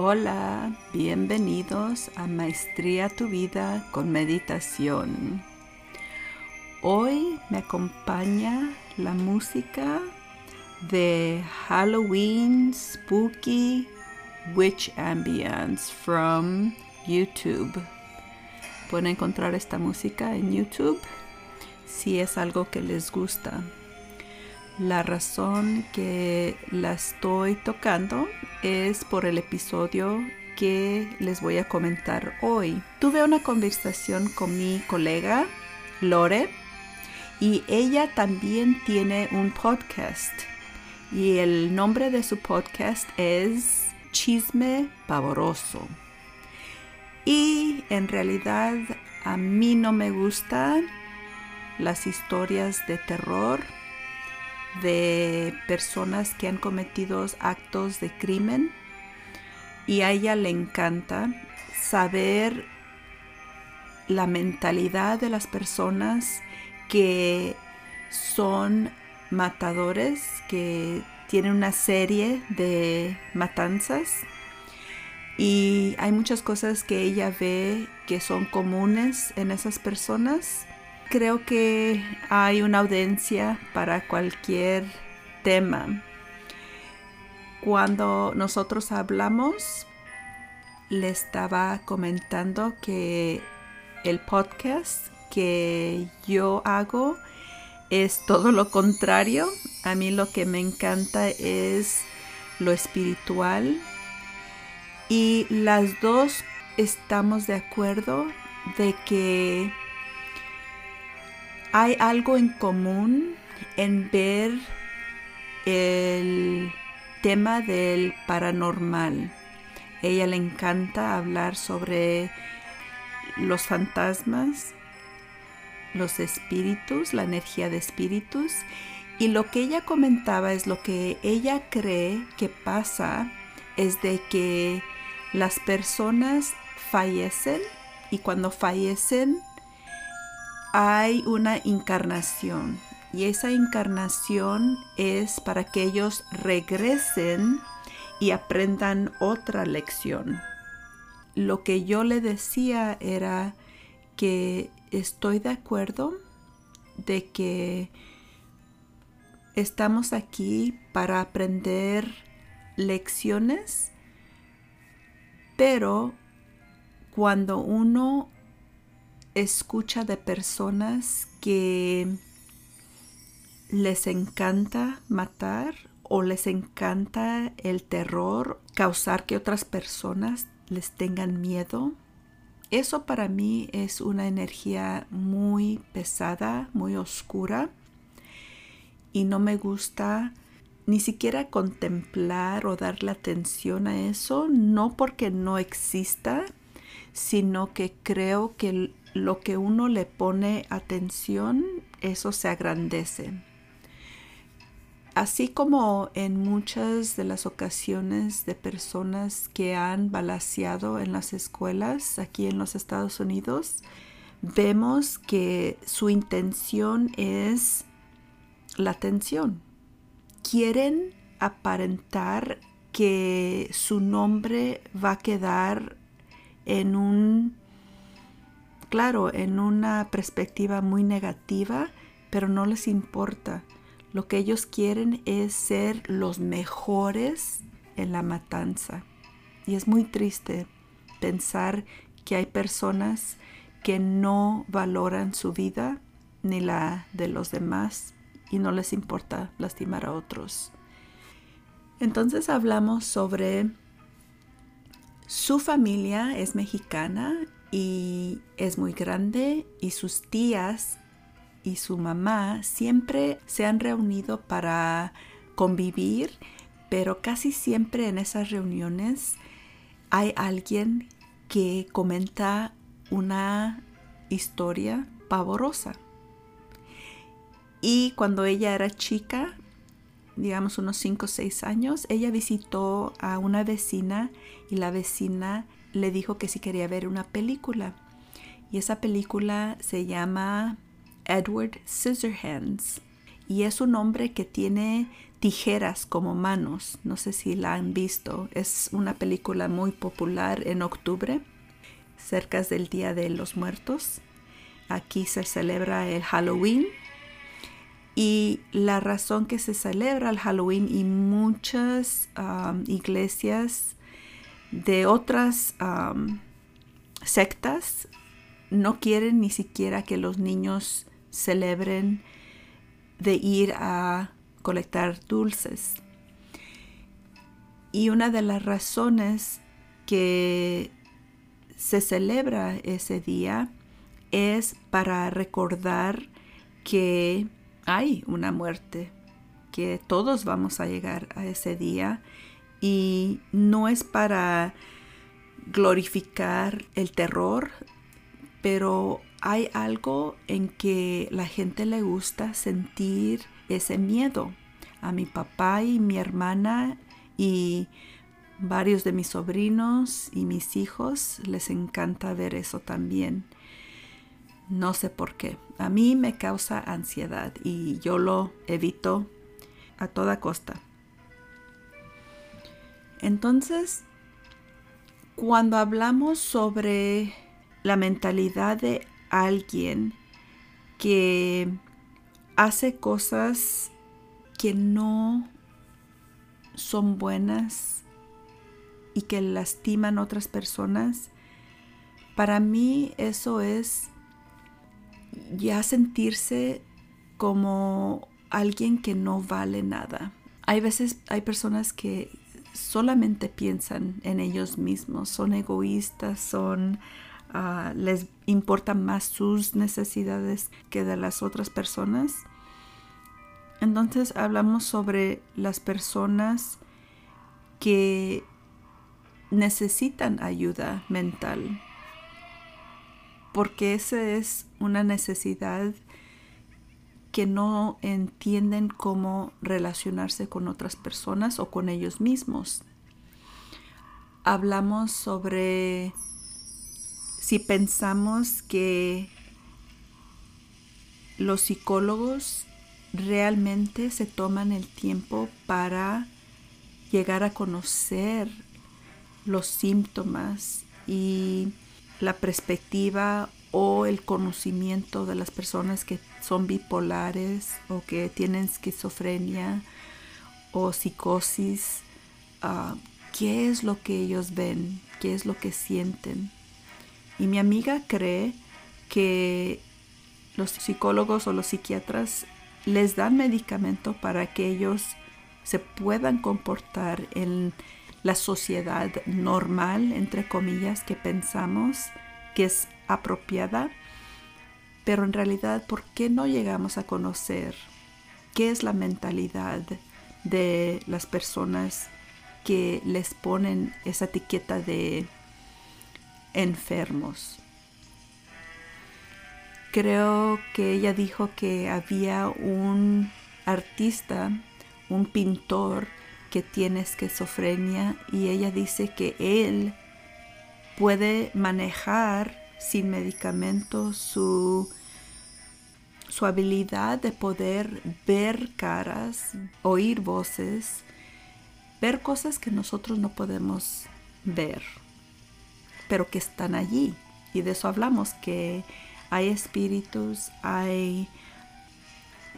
Hola, bienvenidos a Maestría tu vida con meditación. Hoy me acompaña la música de Halloween Spooky Witch Ambience from YouTube. Pueden encontrar esta música en YouTube si es algo que les gusta. La razón que la estoy tocando es por el episodio que les voy a comentar hoy. Tuve una conversación con mi colega Lore y ella también tiene un podcast y el nombre de su podcast es Chisme Pavoroso. Y en realidad a mí no me gustan las historias de terror de personas que han cometido actos de crimen y a ella le encanta saber la mentalidad de las personas que son matadores, que tienen una serie de matanzas. Y hay muchas cosas que ella ve que son comunes en esas personas creo que hay una audiencia para cualquier tema. Cuando nosotros hablamos, le estaba comentando que el podcast que yo hago es todo lo contrario. A mí lo que me encanta es lo espiritual y las dos estamos de acuerdo de que hay algo en común en ver el tema del paranormal. Ella le encanta hablar sobre los fantasmas, los espíritus, la energía de espíritus. Y lo que ella comentaba es lo que ella cree que pasa es de que las personas fallecen y cuando fallecen hay una encarnación y esa encarnación es para que ellos regresen y aprendan otra lección. Lo que yo le decía era que estoy de acuerdo de que estamos aquí para aprender lecciones, pero cuando uno escucha de personas que les encanta matar o les encanta el terror, causar que otras personas les tengan miedo. Eso para mí es una energía muy pesada, muy oscura y no me gusta ni siquiera contemplar o darle atención a eso, no porque no exista, sino que creo que lo que uno le pone atención, eso se agrandece. Así como en muchas de las ocasiones de personas que han balaseado en las escuelas aquí en los Estados Unidos, vemos que su intención es la atención. Quieren aparentar que su nombre va a quedar en un claro, en una perspectiva muy negativa, pero no les importa. Lo que ellos quieren es ser los mejores en la matanza. Y es muy triste pensar que hay personas que no valoran su vida ni la de los demás y no les importa lastimar a otros. Entonces hablamos sobre su familia es mexicana y es muy grande y sus tías y su mamá siempre se han reunido para convivir, pero casi siempre en esas reuniones hay alguien que comenta una historia pavorosa. Y cuando ella era chica, digamos unos 5 o 6 años, ella visitó a una vecina y la vecina le dijo que si quería ver una película. Y esa película se llama Edward Scissorhands. Y es un hombre que tiene tijeras como manos. No sé si la han visto. Es una película muy popular en octubre, cerca del Día de los Muertos. Aquí se celebra el Halloween. Y la razón que se celebra el Halloween y muchas um, iglesias de otras sectas no quieren ni siquiera que los niños celebren de ir a colectar dulces. Y una de las razones que se celebra ese día es para recordar que hay una muerte, que todos vamos a llegar a ese día y no es para glorificar el terror, pero hay algo en que la gente le gusta sentir ese miedo. A mi papá y mi hermana y varios de mis sobrinos y mis hijos les encanta ver eso también. No sé por qué. A mí me causa ansiedad y yo lo evito a toda costa. Entonces, cuando hablamos sobre la mentalidad de alguien que hace cosas que no son buenas y que lastiman otras personas, para mí eso es ya sentirse como alguien que no vale nada. Hay veces, hay personas que solamente piensan en ellos mismos, son egoístas, son Ah, les importan más sus necesidades que de las otras personas. Entonces hablamos sobre las personas que necesitan ayuda mental, porque esa es una necesidad que no entienden cómo relacionarse con otras personas o con ellos mismos. Hablamos sobre si pensamos que los psicólogos realmente se toman el tiempo para llegar a conocer los síntomas y la perspectiva o el conocimiento de las personas que son bipolares o que tienen esquizofrenia o psicosis, ah, qué es lo que ellos ven, qué es lo que sienten. Y mi amiga cree que los psicólogos o los psiquiatras les dan medicamento para que ellos se puedan comportar en la sociedad normal, entre comillas, que pensamos que es apropiada. Pero en realidad, ¿por qué no llegamos a conocer qué es la mentalidad de las personas que les ponen esa etiqueta de enfermos. Creo que ella dijo que había un artista, un pintor que tiene esquizofrenia y ella dice que él puede manejar sin medicamentos su, su habilidad de poder ver caras, oír voces, ver cosas que nosotros no podemos ver pero que están allí. Y de eso hablamos, que hay espíritus, hay,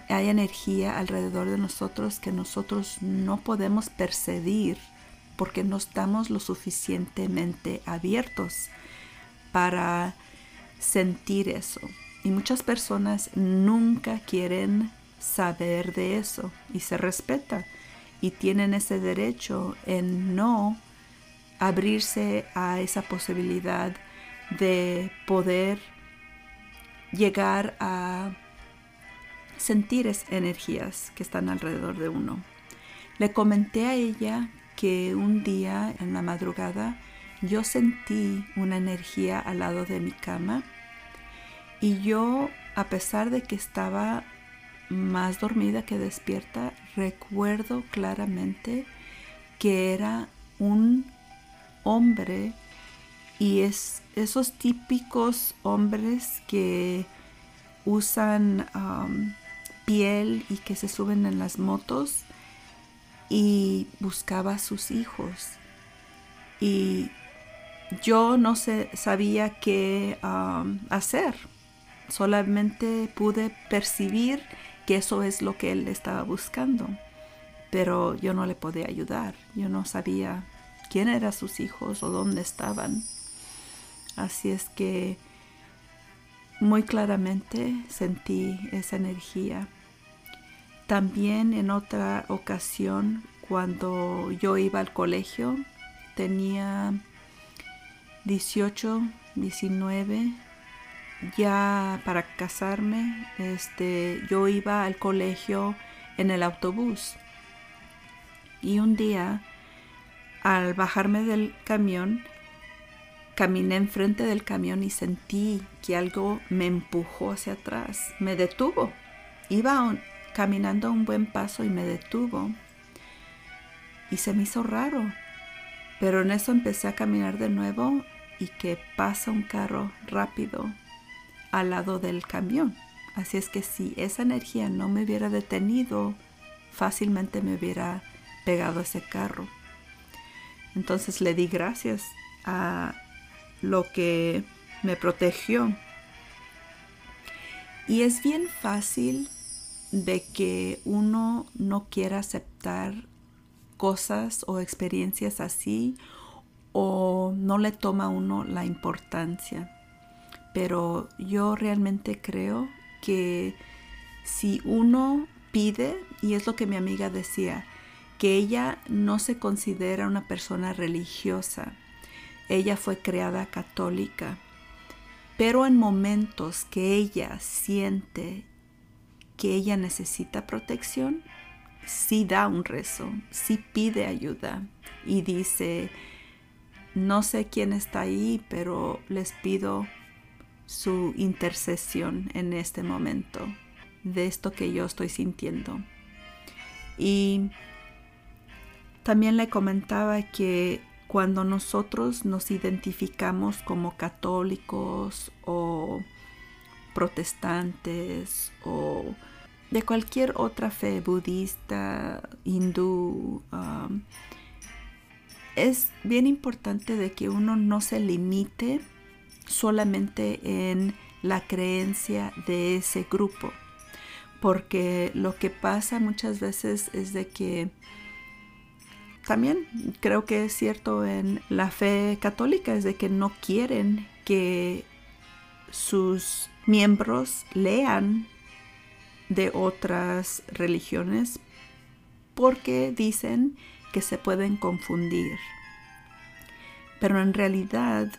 hay energía alrededor de nosotros que nosotros no podemos percibir porque no estamos lo suficientemente abiertos para sentir eso. Y muchas personas nunca quieren saber de eso y se respeta y tienen ese derecho en no abrirse a esa posibilidad de poder llegar a sentir esas energías que están alrededor de uno. Le comenté a ella que un día en la madrugada yo sentí una energía al lado de mi cama y yo, a pesar de que estaba más dormida que despierta, recuerdo claramente que era un hombre y es esos típicos hombres que usan piel y que se suben en las motos, y buscaba a sus hijos. Y yo no sabía qué um, hacer. Solamente pude percibir que eso es lo que él estaba buscando. Pero yo no le podía ayudar. Yo no sabía quién eran sus hijos o dónde estaban. Así es que muy claramente sentí esa energía. También en otra ocasión, cuando yo iba al colegio, tenía 18, 19, ya para casarme, este, yo iba al colegio en el autobús. Y un día, al bajarme del camión, caminé enfrente del camión y sentí que algo me empujó hacia atrás, me detuvo. Iba caminando un buen paso y me detuvo. Y se me hizo raro. Pero en eso empecé a caminar de nuevo y que pasa un carro rápido al lado del camión. Así es que si esa energía no me hubiera detenido, fácilmente me hubiera pegado ese carro. Entonces le di gracias a lo que me protegió. Y es bien fácil de que uno no quiera aceptar cosas o experiencias así o no le toma uno la importancia. Pero yo realmente creo que si uno pide, y es lo que mi amiga decía, que ella no se considera una persona religiosa, ella fue creada católica, pero en momentos que ella siente que ella necesita protección, sí da un rezo, sí pide ayuda y dice, no sé quién está ahí, pero les pido su intercesión en este momento de esto que yo estoy sintiendo. Y también le comentaba que cuando nosotros nos identificamos como católicos o protestantes o de cualquier otra fe budista, hindú, um, es bien importante de que uno no se limite solamente en la creencia de ese grupo, porque lo que pasa muchas veces es de que también creo que es cierto en la fe católica, es de que no quieren que sus miembros lean de otras religiones porque dicen que se pueden confundir. Pero en realidad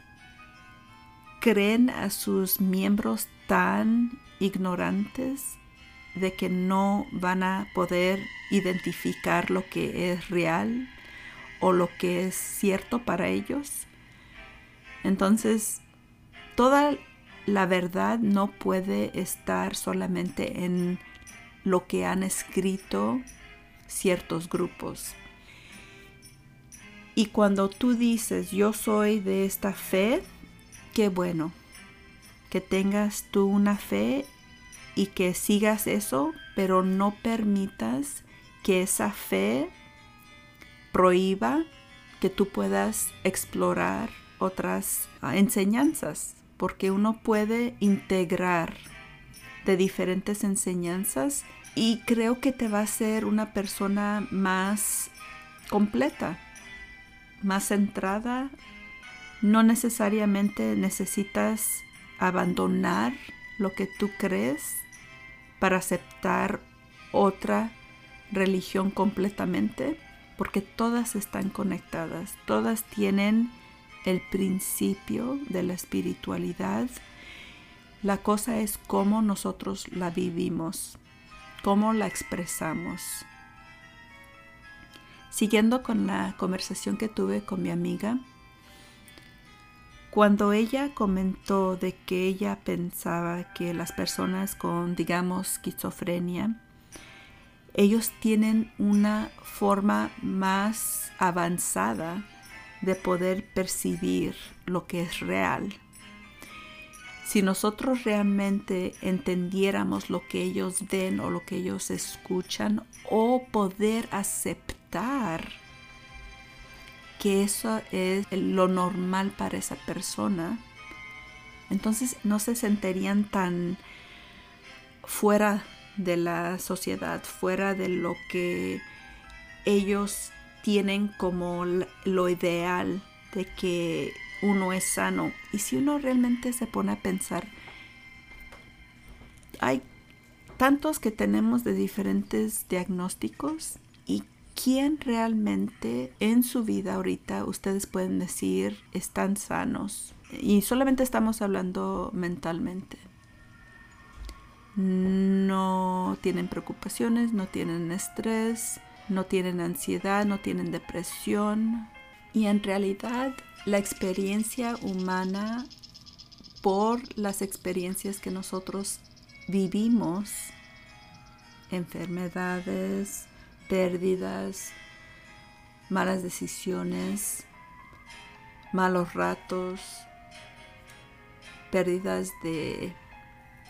creen a sus miembros tan ignorantes de que no van a poder identificar lo que es real o lo que es cierto para ellos. Entonces, toda la verdad no puede estar solamente en lo que han escrito ciertos grupos. Y cuando tú dices, yo soy de esta fe, qué bueno, que tengas tú una fe y que sigas eso, pero no permitas que esa fe prohíba que tú puedas explorar otras enseñanzas porque uno puede integrar de diferentes enseñanzas y creo que te va a hacer una persona más completa, más centrada. No necesariamente necesitas abandonar lo que tú crees para aceptar otra religión completamente, porque todas están conectadas, todas tienen el principio de la espiritualidad. La cosa es cómo nosotros la vivimos, cómo la expresamos. Siguiendo con la conversación que tuve con mi amiga, cuando ella comentó de que ella pensaba que las personas con, digamos, esquizofrenia, ellos tienen una forma más avanzada de poder percibir lo que es real. Si nosotros realmente entendiéramos lo que ellos ven o lo que ellos escuchan o poder aceptar aceptar que eso es lo normal para esa persona, entonces no se sentirían tan fuera de la sociedad, fuera de lo que ellos tienen como lo ideal de que uno es sano. Y si uno realmente se pone a pensar, hay tantos que tenemos de diferentes diagnósticos y quién realmente en su vida ahorita ustedes pueden decir están sanos. Y solamente estamos hablando mentalmente. No tienen preocupaciones, no tienen estrés, no tienen ansiedad, no tienen depresión. Y en realidad la experiencia humana por las experiencias que nosotros vivimos, enfermedades, pérdidas, malas decisiones, malos ratos, pérdidas de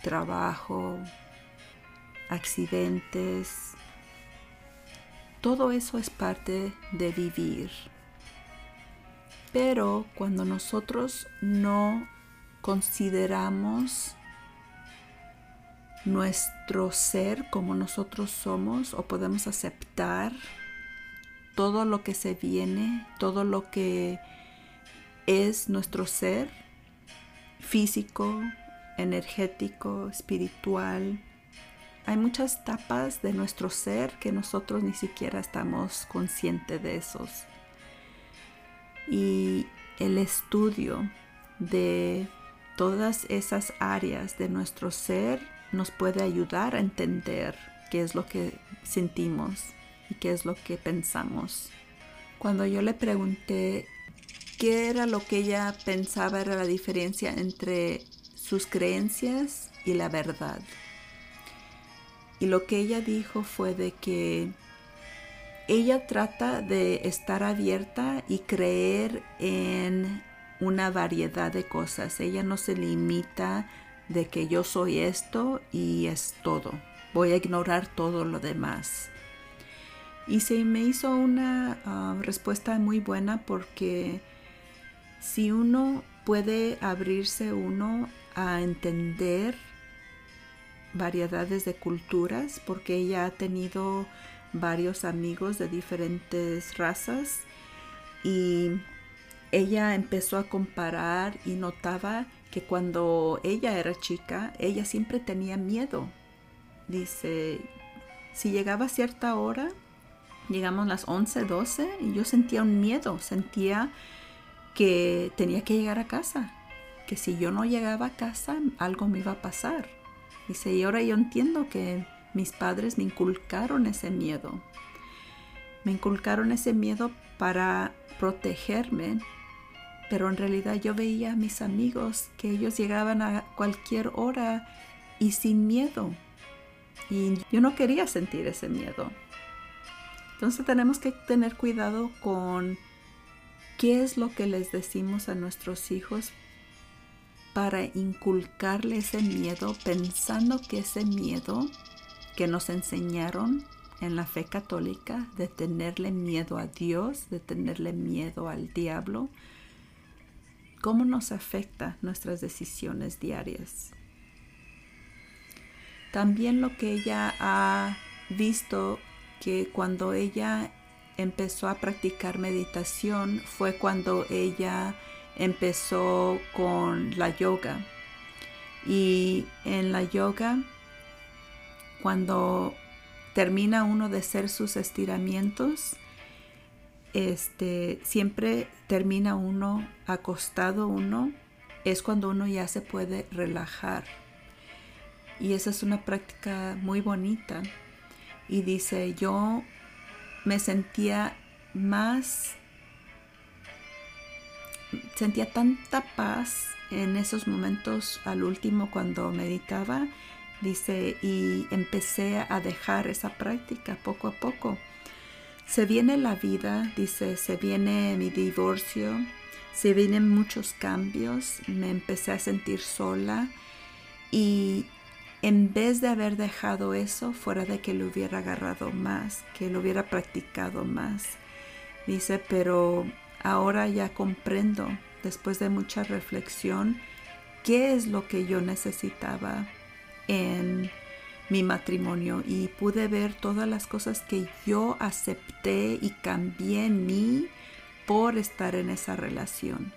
trabajo, accidentes. Todo eso es parte de vivir. Pero cuando nosotros no consideramos nuestro ser como nosotros somos o podemos aceptar todo lo que se viene, todo lo que es nuestro ser físico, energético, espiritual. Hay muchas tapas de nuestro ser que nosotros ni siquiera estamos conscientes de esos. Y el estudio de todas esas áreas de nuestro ser nos puede ayudar a entender qué es lo que sentimos y qué es lo que pensamos. Cuando yo le pregunté qué era lo que ella pensaba era la diferencia entre sus creencias y la verdad. Y lo que ella dijo fue de que ella trata de estar abierta y creer en una variedad de cosas. Ella no se limita de que yo soy esto y es todo. Voy a ignorar todo lo demás. Y se me hizo una ah, respuesta muy buena porque si uno puede abrirse uno a entender variedades de culturas, porque ella ha tenido varios amigos de diferentes razas y ella empezó a comparar y notaba que cuando ella era chica, ella siempre tenía miedo. Dice, si llegaba a cierta hora, llegamos a las 11, 12, y yo sentía un miedo, sentía que tenía que llegar a casa, que si yo no llegaba a casa, algo me iba a pasar. Dice, y ahora yo entiendo que mis padres me inculcaron ese miedo. Me inculcaron ese miedo para protegerme pero en realidad yo veía a mis amigos que ellos llegaban a cualquier hora y sin miedo. Y yo no quería sentir ese miedo. Entonces tenemos que tener cuidado con qué es lo que les decimos a nuestros hijos para inculcarle ese miedo pensando que ese miedo que nos enseñaron en la fe católica de tenerle miedo a Dios, de tenerle miedo al diablo, cómo nos afecta nuestras decisiones diarias. También lo que ella ha visto que cuando ella empezó a practicar meditación fue cuando ella empezó con la yoga. Y en la yoga, cuando termina uno de hacer sus estiramientos, este, siempre termina uno acostado uno, es cuando uno ya se puede relajar. Y esa es una práctica muy bonita. Y dice, yo me sentía más, sentía tanta paz en esos momentos al último cuando meditaba, dice, y empecé a dejar esa práctica poco a poco se viene la vida, dice, se viene mi divorcio, se vienen muchos cambios, me empecé a sentir sola y en vez de haber dejado eso, fuera de que lo hubiera agarrado más, que lo hubiera practicado más. Dice, pero ahora ya comprendo, después de mucha reflexión, qué es lo que yo necesitaba en mi matrimonio y pude ver todas las cosas que yo acepté y cambié en mí por estar en esa relación.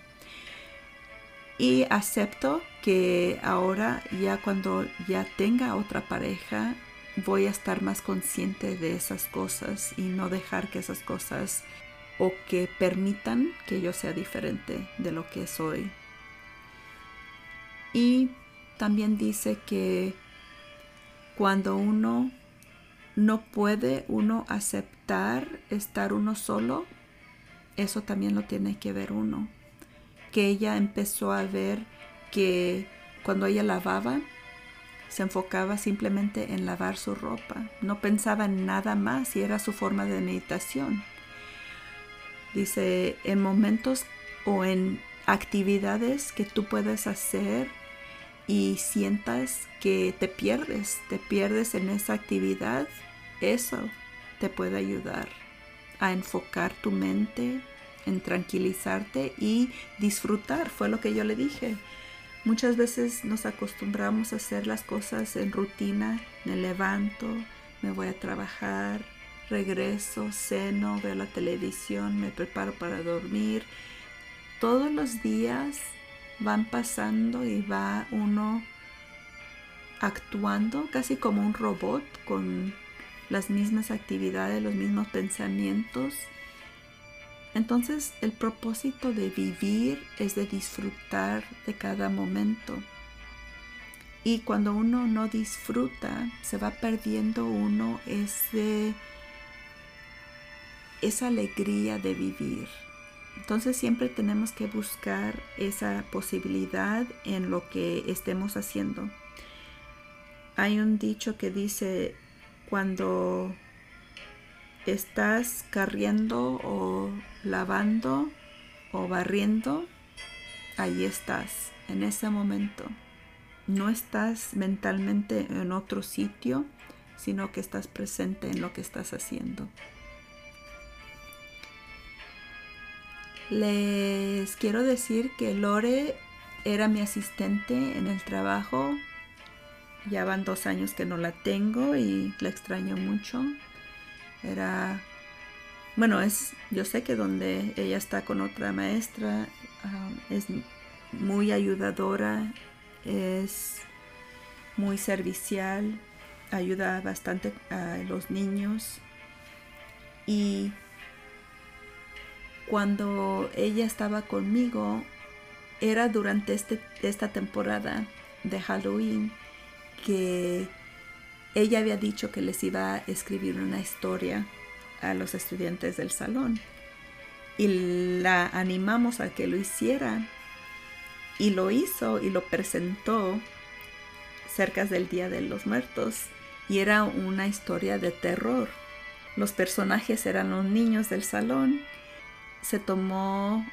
Y acepto que ahora ya cuando ya tenga otra pareja voy a estar más consciente de esas cosas y no dejar que esas cosas o que permitan que yo sea diferente de lo que soy. Y también dice que cuando uno no puede uno aceptar estar uno solo, eso también lo tiene que ver uno. Que ella empezó a ver que cuando ella lavaba, se enfocaba simplemente en lavar su ropa, no pensaba en nada más y era su forma de meditación. Dice, en momentos o en actividades que tú puedes hacer y sientas que te pierdes, te pierdes en esa actividad, eso te puede ayudar a enfocar tu mente, en tranquilizarte y disfrutar, fue lo que yo le dije. Muchas veces nos acostumbramos a hacer las cosas en rutina, me levanto, me voy a trabajar, regreso, ceno, veo la televisión, me preparo para dormir. Todos los días van pasando y va uno actuando casi como un robot con las mismas actividades, los mismos pensamientos. Entonces el propósito de vivir es de disfrutar de cada momento. Y cuando uno no disfruta, se va perdiendo uno ese, esa alegría de vivir. Entonces siempre tenemos que buscar esa posibilidad en lo que estemos haciendo. Hay un dicho que dice, cuando estás carriendo o lavando o barriendo, ahí estás, en ese momento. No estás mentalmente en otro sitio, sino que estás presente en lo que estás haciendo. Les quiero decir que Lore era mi asistente en el trabajo. Ya van dos años que no la tengo y la extraño mucho. Era, bueno, es, yo sé que donde ella está con otra maestra es muy ayudadora, es muy servicial, ayuda bastante a los niños y cuando ella estaba conmigo era durante este, esta temporada de Halloween que ella había dicho que les iba a escribir una historia a los estudiantes del salón. Y la animamos a que lo hiciera. Y lo hizo y lo presentó cerca del Día de los Muertos. Y era una historia de terror. Los personajes eran los niños del salón se tomó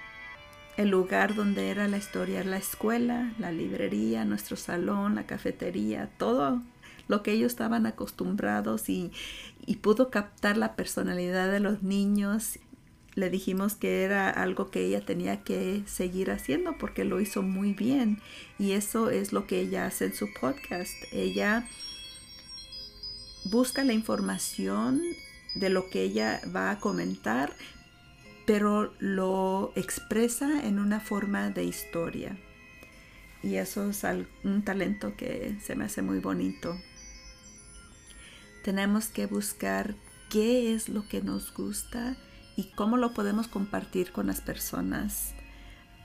el lugar donde era la historia, la escuela, la librería, nuestro salón, la cafetería, todo lo que ellos estaban acostumbrados y, y pudo captar la personalidad de los niños. Le dijimos que era algo que ella tenía que seguir haciendo porque lo hizo muy bien y eso es lo que ella hace en su podcast. Ella busca la información de lo que ella va a comentar, pero lo expresa en una forma de historia. Y eso es un talento que se me hace muy bonito. Tenemos que buscar qué es lo que nos gusta y cómo lo podemos compartir con las personas,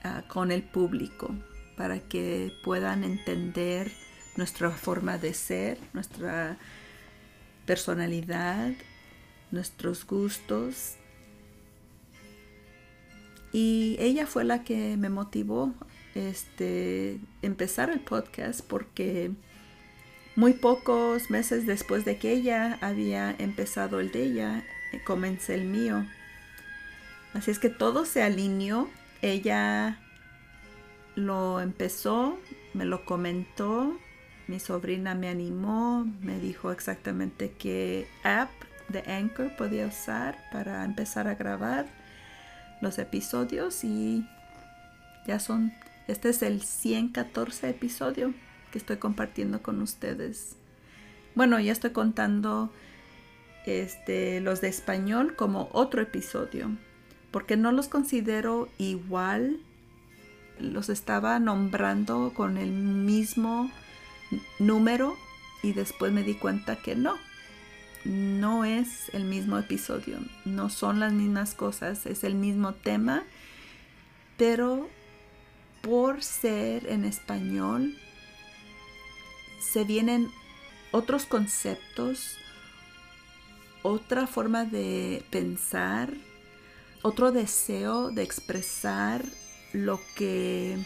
ah, con el público, para que puedan entender nuestra forma de ser, nuestra personalidad, nuestros gustos y ella fue la que me motivó este empezar el podcast porque muy pocos meses después de que ella había empezado el de ella, eh, comencé el mío. Así es que todo se alineó. Ella lo empezó, me lo comentó mi sobrina me animó, me dijo exactamente qué app de Anchor podía usar para empezar a grabar los episodios y ya son, este es el 114 episodio que estoy compartiendo con ustedes. Bueno, ya estoy contando este, los de español como otro episodio, porque no los considero igual. Los estaba nombrando con el mismo número y después me di cuenta que no, no es el mismo episodio, no son las mismas cosas, es el mismo tema, pero por ser en español se vienen otros conceptos, otra forma de pensar, otro deseo de expresar lo que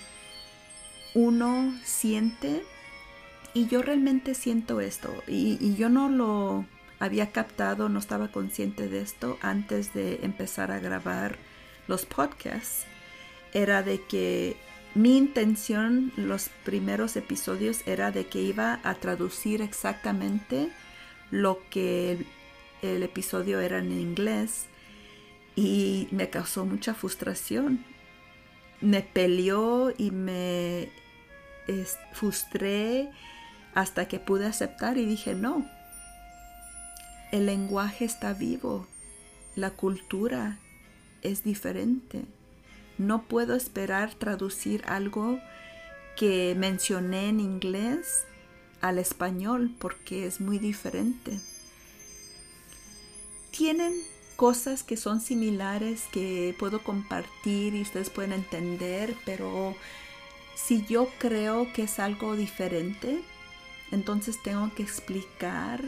uno siente. Y yo realmente siento esto. Y, yo no lo había captado, no estaba consciente de esto antes de empezar a grabar los podcasts. Era de que mi intención los primeros episodios era de que iba a traducir exactamente lo que el episodio era en inglés y me causó mucha frustración. Me peleó y me frustré hasta que pude aceptar y dije, no, el lenguaje está vivo, la cultura es diferente. No puedo esperar traducir algo que mencioné en inglés al español porque es muy diferente tienen cosas que son similares que puedo compartir y ustedes pueden entender, pero si yo creo que es algo diferente, entonces tengo que explicar,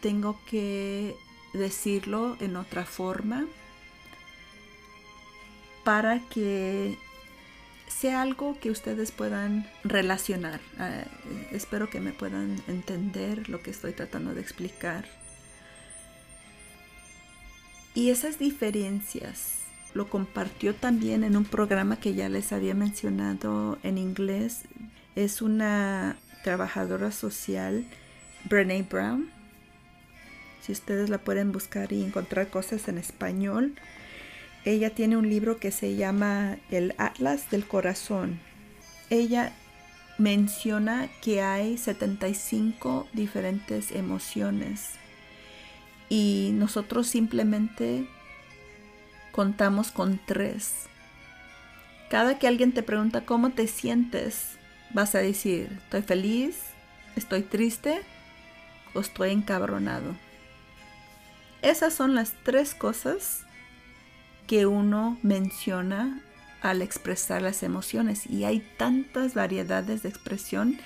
tengo que decirlo en otra forma para que sea algo que ustedes puedan relacionar. Ah, espero que me puedan entender lo que estoy tratando de explicar. Y esas diferencias lo compartió también en un programa que ya les había mencionado en inglés. Es una trabajadora social, Brene Brown. Si ustedes la pueden buscar y encontrar cosas en español. Ella tiene un libro que se llama El Atlas del Corazón. Ella menciona que hay 75 diferentes emociones y nosotros simplemente contamos con tres. Cada que alguien te pregunta cómo te sientes, vas a decir, estoy feliz, estoy triste o estoy encabronado. Esas son las tres cosas que uno menciona al expresar las emociones. Y hay tantas variedades de expresión.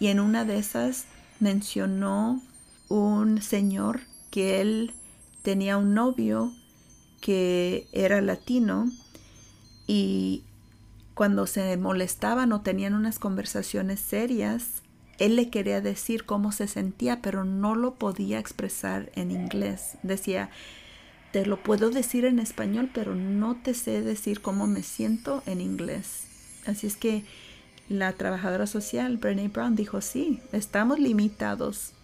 Y en una de esas mencionó un señor que él tenía un novio que era latino y cuando se molestaban o tenían unas conversaciones serias, él le quería decir cómo se sentía, pero no lo podía expresar en inglés. Decía, te lo puedo decir en español, pero no te sé decir cómo me siento en inglés. Así es que la trabajadora social, Brené Brown, dijo, sí, estamos limitados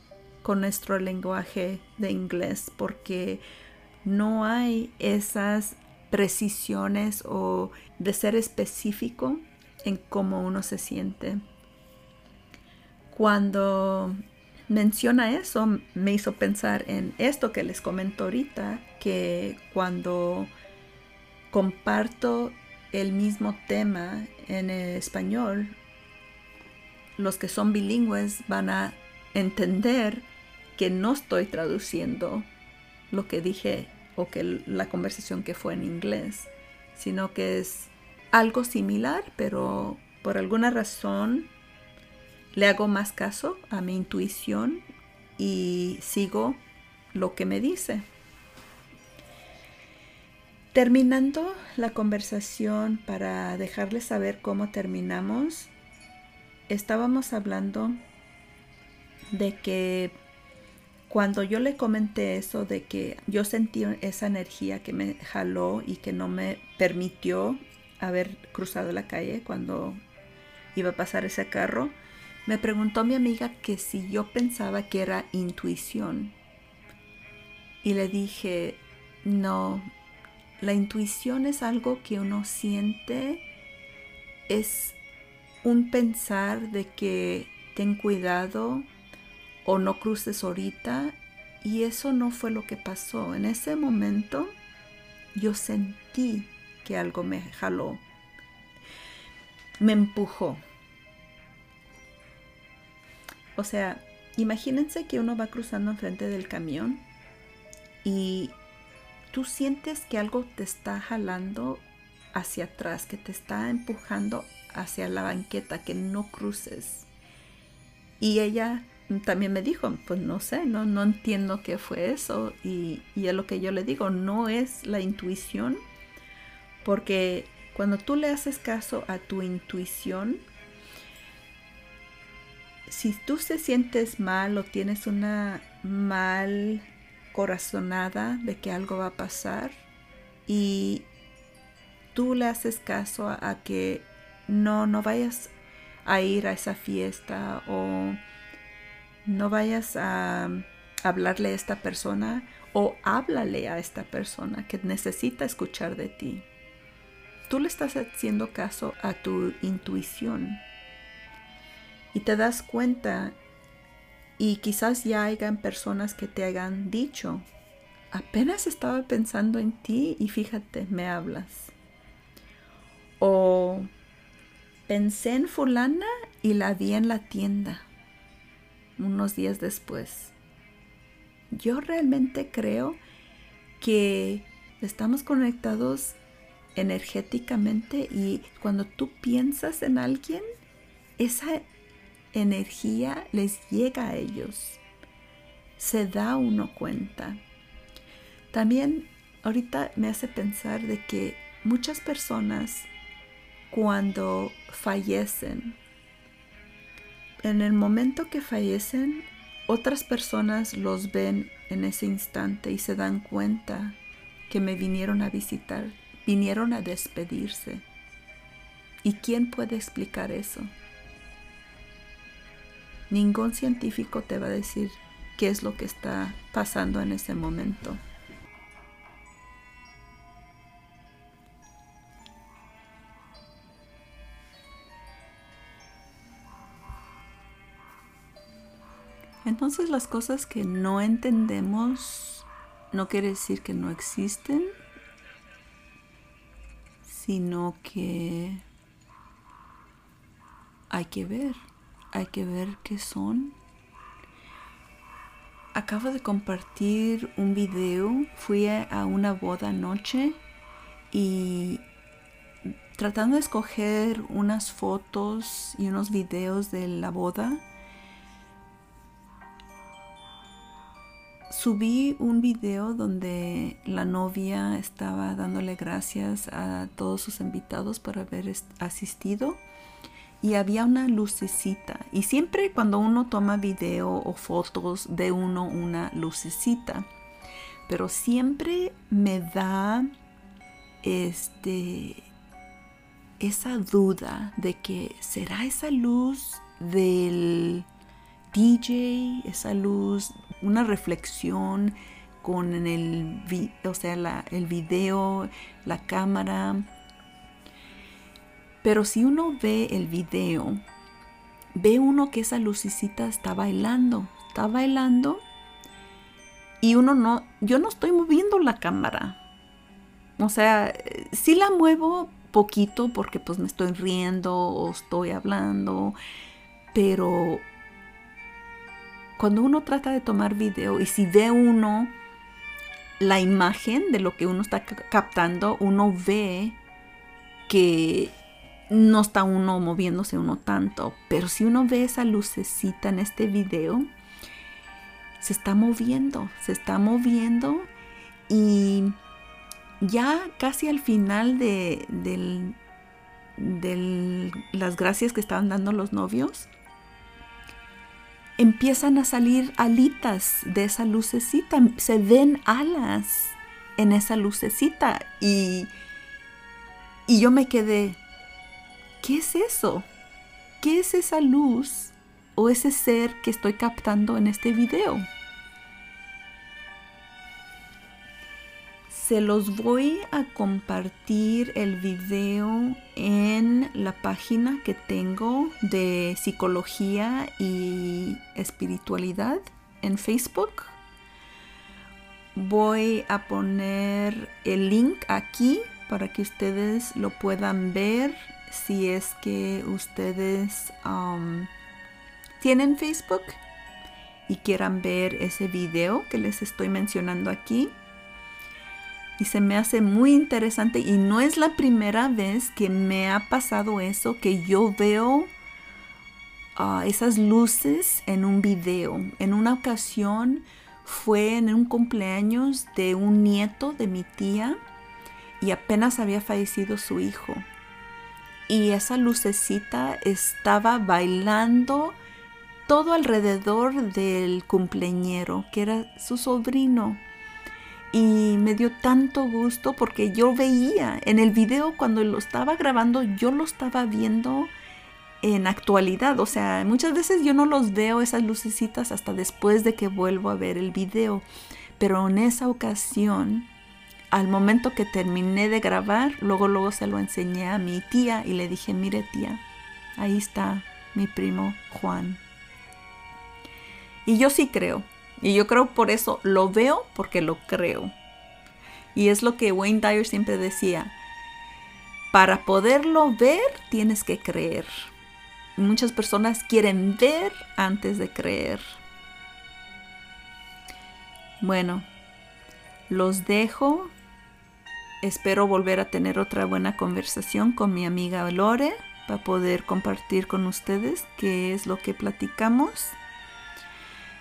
con nuestro lenguaje de inglés porque no hay esas precisiones o de ser específico en cómo uno se siente. Cuando menciona eso, me hizo pensar en esto que les comento ahorita, que cuando comparto el mismo tema en español, los que son bilingües van a entender que no estoy traduciendo lo que dije o que la conversación que fue en inglés, sino que es algo similar, pero por alguna razón le hago más caso a mi intuición y sigo lo que me dice. Terminando la conversación para dejarles saber cómo terminamos, estábamos hablando de que cuando yo le comenté eso de que yo sentí esa energía que me jaló y que no me permitió haber cruzado la calle cuando iba a pasar ese carro, me preguntó mi amiga que si yo pensaba que era intuición. Y le dije, no, la intuición es algo que uno siente, es un pensar de que ten cuidado o no cruces ahorita. Y eso no fue lo que pasó. En ese momento yo sentí que algo me jaló, me empujó. O sea, imagínense que uno va cruzando enfrente del camión y tú sientes que algo te está jalando hacia atrás, que te está empujando hacia la banqueta, que no cruces. Y ella también me dijo, pues no sé, no, no entiendo qué fue eso. Y, y es lo que yo le digo, no es la intuición, porque cuando tú le haces caso a tu intuición, si tú te sientes mal o tienes una mal corazonada de que algo va a pasar y tú le haces caso a, que no, no vayas a ir a esa fiesta o no vayas a hablarle a esta persona o háblale a esta persona que necesita escuchar de ti. Tú le estás haciendo caso a tu intuición y te das cuenta y quizás ya hayan personas que te hayan dicho, apenas estaba pensando en ti y fíjate, me hablas. O pensé en fulana y la vi en la tienda unos días después. Yo realmente creo que estamos conectados energéticamente y cuando tú piensas en alguien, esa energía les llega a ellos. Se da uno cuenta. También ahorita me hace pensar de que muchas personas cuando fallecen, en el momento que fallecen, otras personas los ven en ese instante y se dan cuenta que me vinieron a visitar, vinieron a despedirse. ¿Y quién puede explicar eso? Ningún científico te va a decir qué es lo que está pasando en ese momento. Entonces las cosas que no entendemos no quiere decir que no existen, sino que hay que ver hay que ver qué son. Acabo de compartir un video, fui a una boda anoche y tratando de escoger unas fotos y unos videos de la boda, subí un video donde la novia estaba dándole gracias a todos sus invitados por haber asistido y había una lucecita. Y siempre cuando uno toma video o fotos de uno una lucecita. Pero siempre me da este esa duda de que será esa luz del DJ, esa luz, una reflexión con el, o sea, el video, la cámara pero si uno ve el video, ve uno que esa lucecita está bailando, está bailando y uno no, yo no estoy moviendo la cámara. O sea, sí la muevo poquito porque pues me estoy riendo o estoy hablando, pero cuando uno trata de tomar video y si ve uno la imagen de lo que uno está captando, uno ve que no está uno moviéndose uno tanto, pero si uno ve esa lucecita en este video, se está moviendo, se está moviendo y ya casi al final de, las gracias que estaban dando los novios, empiezan a salir alitas de esa lucecita, se ven alas en esa lucecita y, y yo me quedé, ¿qué es eso? ¿Qué es esa luz o ese ser que estoy captando en este video. Se los voy a compartir el video en la página que tengo de psicología y espiritualidad en Facebook. Voy a poner el link aquí para que ustedes lo puedan ver si es que ustedes um, tienen Facebook y quieran ver ese video que les estoy mencionando aquí. Y se me hace muy interesante y no es la primera vez que me ha pasado eso, que yo veo ah, esas luces en un video. En una ocasión fue en un cumpleaños de un nieto de mi tía y apenas había fallecido su hijo. Y esa lucecita estaba bailando todo alrededor del cumpleañero, que era su sobrino y me dio tanto gusto porque yo veía en el video cuando lo estaba grabando, yo lo estaba viendo en actualidad. O sea, muchas veces yo no los veo esas lucecitas hasta después de que vuelvo a ver el video. Pero en esa ocasión, al momento que terminé de grabar, luego luego se lo enseñé a mi tía y le dije, mire tía, ahí está mi primo Juan. Y yo sí creo, y yo creo por eso lo veo porque lo creo. Y es lo que Wayne Dyer siempre decía. Para poderlo ver tienes que creer. Muchas personas quieren ver antes de creer. Bueno, los dejo. Espero volver a tener otra buena conversación con mi amiga Lore para poder compartir con ustedes qué es lo que platicamos.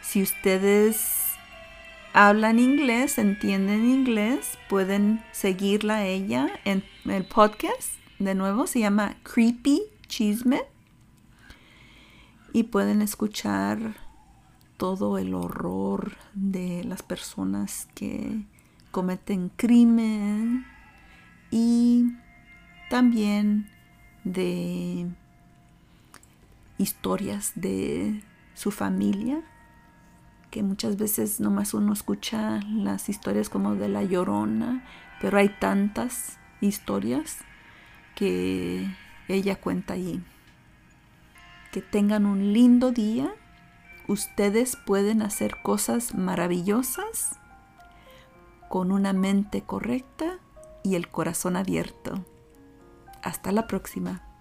Si ustedes hablan inglés, entienden inglés, pueden seguirla ella en el podcast. De nuevo, se llama Creepy Chisme. Y pueden escuchar todo el horror de las personas que cometen crimen y también de historias de su familia que muchas veces nomás uno escucha las historias como de la llorona, pero hay tantas historias que ella cuenta ahí. Que tengan un lindo día. Ustedes pueden hacer cosas maravillosas con una mente correcta y el corazón abierto. Hasta la próxima.